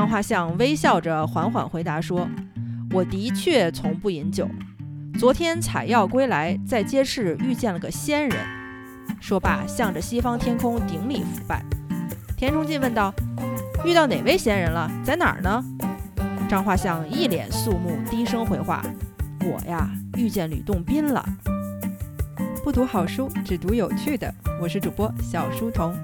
张画像微笑着缓缓回答说：“我的确从不饮酒。昨天采药归来，在街市遇见了个仙人。”说罢，向着西方天空顶礼腐拜。田崇进问道：“遇到哪位仙人了？在哪儿呢？”张画像一脸肃穆，低声回话：“我呀，遇见吕洞宾了。”不读好书，只读有趣的。我是主播小书童。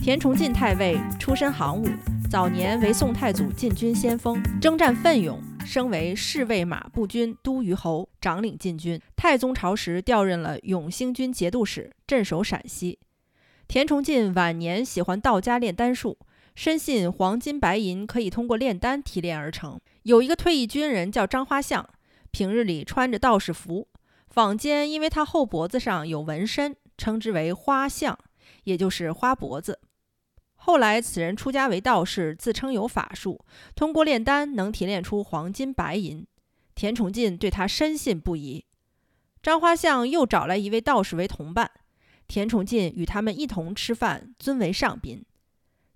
田崇进太尉出身行伍，早年为宋太祖禁军先锋，征战奋勇，升为侍卫马步军都虞侯，掌领禁军。太宗朝时调任了永兴军节度使，镇守陕西。田崇进晚年喜欢道家炼丹术，深信黄金白银可以通过炼丹提炼而成。有一个退役军人叫张花相，平日里穿着道士服，坊间因为他后脖子上有纹身，称之为花相，也就是花脖子。后来，此人出家为道士，自称有法术，通过炼丹能提炼出黄金白银。田崇进对他深信不疑。张花相又找来一位道士为同伴，田崇进与他们一同吃饭，尊为上宾。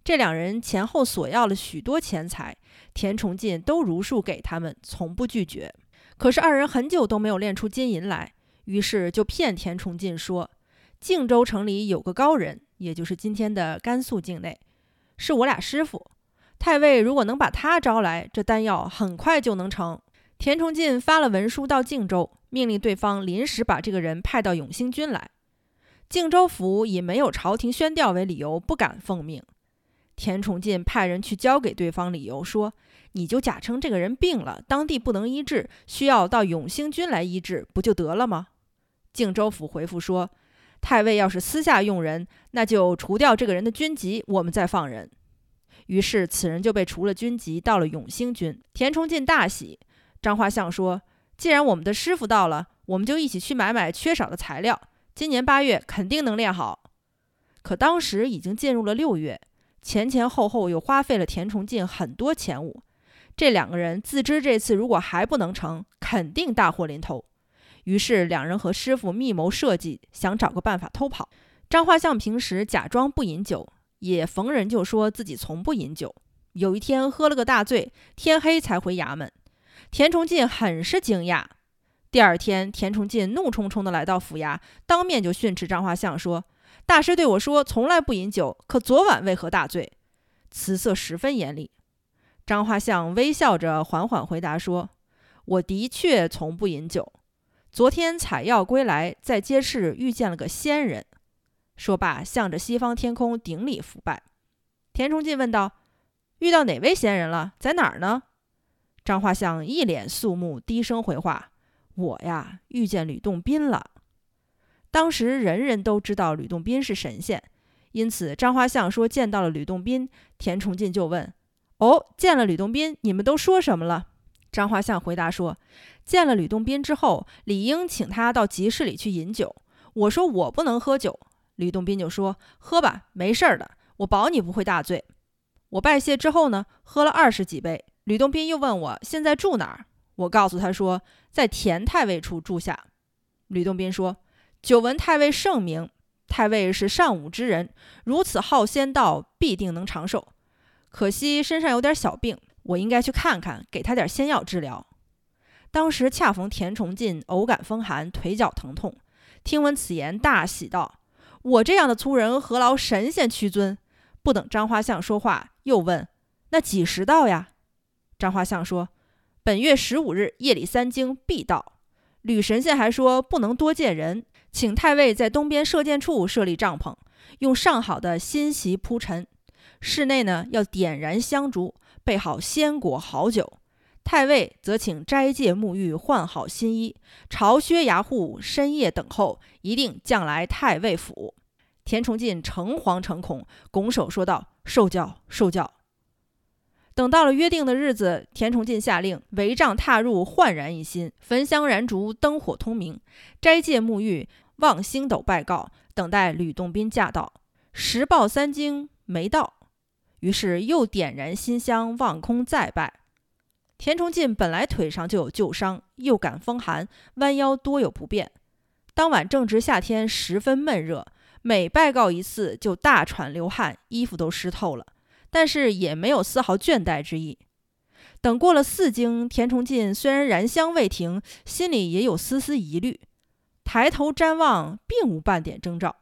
这两人前后索要了许多钱财，田崇进都如数给他们，从不拒绝。可是二人很久都没有炼出金银来，于是就骗田崇进说，靖州城里有个高人。也就是今天的甘肃境内，是我俩师傅。太尉如果能把他招来，这丹药很快就能成。田崇进发了文书到靖州，命令对方临时把这个人派到永兴军来。靖州府以没有朝廷宣调为理由，不敢奉命。田崇进派人去交给对方理由，说你就假称这个人病了，当地不能医治，需要到永兴军来医治，不就得了吗？靖州府回复说。太尉要是私下用人，那就除掉这个人的军籍，我们再放人。于是此人就被除了军籍，到了永兴军。田崇进大喜。张花相说：“既然我们的师傅到了，我们就一起去买买缺少的材料。今年八月肯定能练好。”可当时已经进入了六月，前前后后又花费了田崇进很多钱物。这两个人自知这次如果还不能成，肯定大祸临头。于是两人和师傅密谋设计，想找个办法偷跑。张画像平时假装不饮酒，也逢人就说自己从不饮酒。有一天喝了个大醉，天黑才回衙门。田崇进很是惊讶。第二天，田崇进怒冲冲地来到府衙，当面就训斥张画像说：“大师对我说从来不饮酒，可昨晚为何大醉？”辞色十分严厉。张画像微笑着缓缓回答说：“我的确从不饮酒。”昨天采药归来，在街市遇见了个仙人。说罢，向着西方天空顶礼腐拜。田崇进问道：“遇到哪位仙人了？在哪儿呢？”张画像一脸肃穆，低声回话：“我呀，遇见吕洞宾了。”当时人人都知道吕洞宾是神仙，因此张画像说见到了吕洞宾。田崇进就问：“哦，见了吕洞宾，你们都说什么了？”张华相回答说。见了吕洞宾之后，理应请他到集市里去饮酒。我说我不能喝酒，吕洞宾就说：“喝吧，没事儿的，我保你不会大醉。”我拜谢之后呢，喝了二十几杯。吕洞宾又问我现在住哪儿，我告诉他说在田太尉处住下。吕洞宾说：“久闻太尉盛名，太尉是尚武之人，如此好仙道，必定能长寿。可惜身上有点小病，我应该去看看，给他点仙药治疗。”当时恰逢田崇进偶感风寒，腿脚疼痛，听闻此言，大喜道：“我这样的粗人，何劳神仙屈尊？”不等张花相说话，又问：“那几时到呀？”张花相说：“本月十五日夜里三更必到。”吕神仙还说：“不能多见人，请太尉在东边射箭处设立帐篷，用上好的新席铺陈，室内呢要点燃香烛，备好鲜果好酒。”太尉则请斋戒沐浴，换好新衣，朝靴衙户深夜等候，一定将来太尉府。田崇进诚惶诚恐，拱手说道：“受教，受教。”等到了约定的日子，田崇进下令围帐踏入，焕然一新，焚香燃烛，灯火通明，斋戒沐浴，望星斗拜告，等待吕洞宾驾到。时报三更没到，于是又点燃新香，望空再拜。田崇进本来腿上就有旧伤，又感风寒，弯腰多有不便。当晚正值夏天，十分闷热，每拜告一次就大喘流汗，衣服都湿透了。但是也没有丝毫倦怠之意。等过了四更，田崇进虽然燃香未停，心里也有丝丝疑虑。抬头瞻望，并无半点征兆。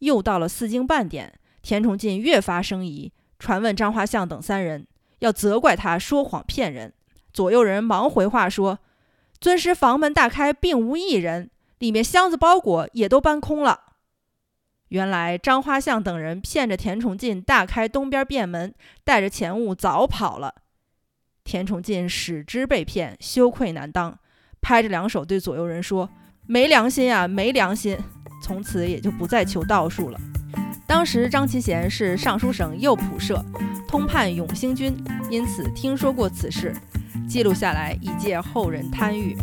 又到了四更半点，田崇进越发生疑，传问张花相等三人，要责怪他说谎骗人。左右人忙回话说：“尊师房门大开，并无一人，里面箱子包裹也都搬空了。”原来张花相等人骗着田崇进大开东边便门，带着钱物早跑了。田崇进始知被骗，羞愧难当，拍着两手对左右人说：“没良心啊，没良心！”从此也就不再求道术了。当时张其贤是尚书省右仆射，通判永兴军，因此听说过此事，记录下来以借后人贪欲。